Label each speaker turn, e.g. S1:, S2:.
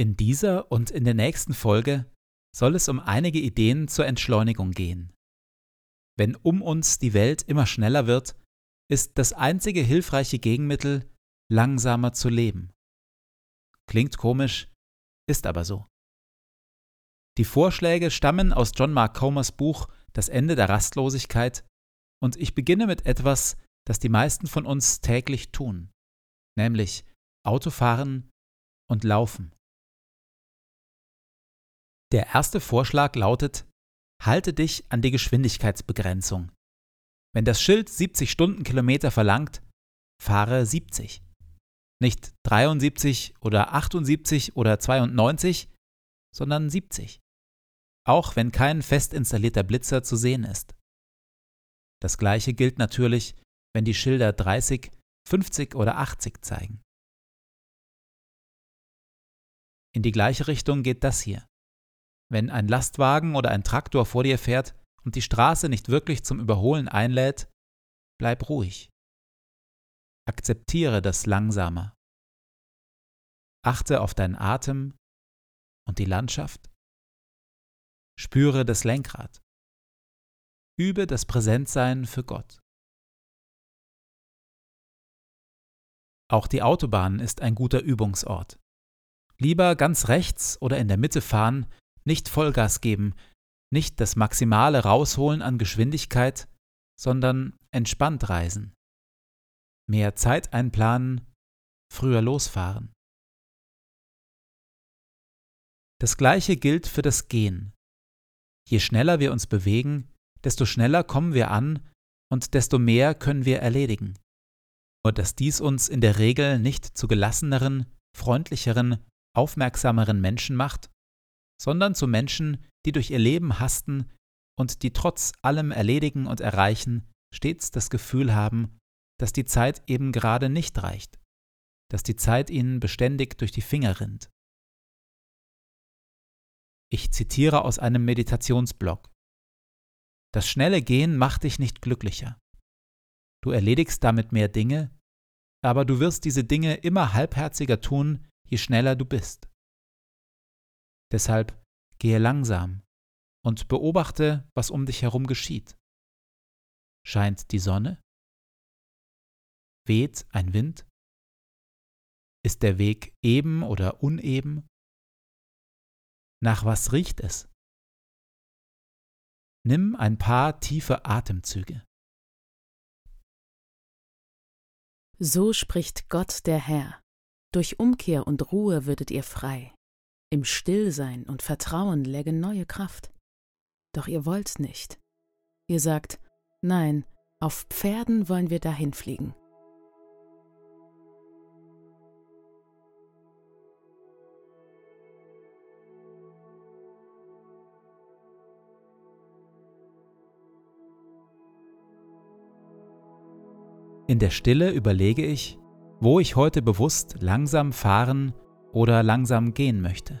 S1: In dieser und in der nächsten Folge soll es um einige Ideen zur Entschleunigung gehen. Wenn um uns die Welt immer schneller wird, ist das einzige hilfreiche Gegenmittel, langsamer zu leben. Klingt komisch, ist aber so. Die Vorschläge stammen aus John Mark Comers Buch Das Ende der Rastlosigkeit und ich beginne mit etwas, das die meisten von uns täglich tun, nämlich Autofahren und Laufen. Der erste Vorschlag lautet, halte dich an die Geschwindigkeitsbegrenzung. Wenn das Schild 70 Stundenkilometer verlangt, fahre 70. Nicht 73 oder 78 oder 92, sondern 70. Auch wenn kein fest installierter Blitzer zu sehen ist. Das gleiche gilt natürlich, wenn die Schilder 30, 50 oder 80 zeigen. In die gleiche Richtung geht das hier. Wenn ein Lastwagen oder ein Traktor vor dir fährt und die Straße nicht wirklich zum Überholen einlädt, bleib ruhig. Akzeptiere das Langsame. Achte auf deinen Atem und die Landschaft. Spüre das Lenkrad. Übe das Präsentsein für Gott. Auch die Autobahn ist ein guter Übungsort. Lieber ganz rechts oder in der Mitte fahren, nicht Vollgas geben, nicht das Maximale rausholen an Geschwindigkeit, sondern entspannt reisen. Mehr Zeit einplanen, früher losfahren. Das gleiche gilt für das Gehen. Je schneller wir uns bewegen, desto schneller kommen wir an und desto mehr können wir erledigen. nur dass dies uns in der Regel nicht zu gelasseneren, freundlicheren, aufmerksameren Menschen macht, sondern zu Menschen, die durch ihr Leben hasten und die trotz allem Erledigen und Erreichen stets das Gefühl haben, dass die Zeit eben gerade nicht reicht, dass die Zeit ihnen beständig durch die Finger rinnt. Ich zitiere aus einem Meditationsblog. Das schnelle Gehen macht dich nicht glücklicher. Du erledigst damit mehr Dinge, aber du wirst diese Dinge immer halbherziger tun, je schneller du bist. Deshalb gehe langsam und beobachte, was um dich herum geschieht. Scheint die Sonne? Weht ein Wind? Ist der Weg eben oder uneben? Nach was riecht es? Nimm ein paar tiefe Atemzüge.
S2: So spricht Gott der Herr. Durch Umkehr und Ruhe würdet ihr frei. Im Stillsein und Vertrauen läge neue Kraft. Doch ihr wollt's nicht. Ihr sagt, nein, auf Pferden wollen wir dahin fliegen.
S1: In der Stille überlege ich, wo ich heute bewusst langsam fahren oder langsam gehen möchte.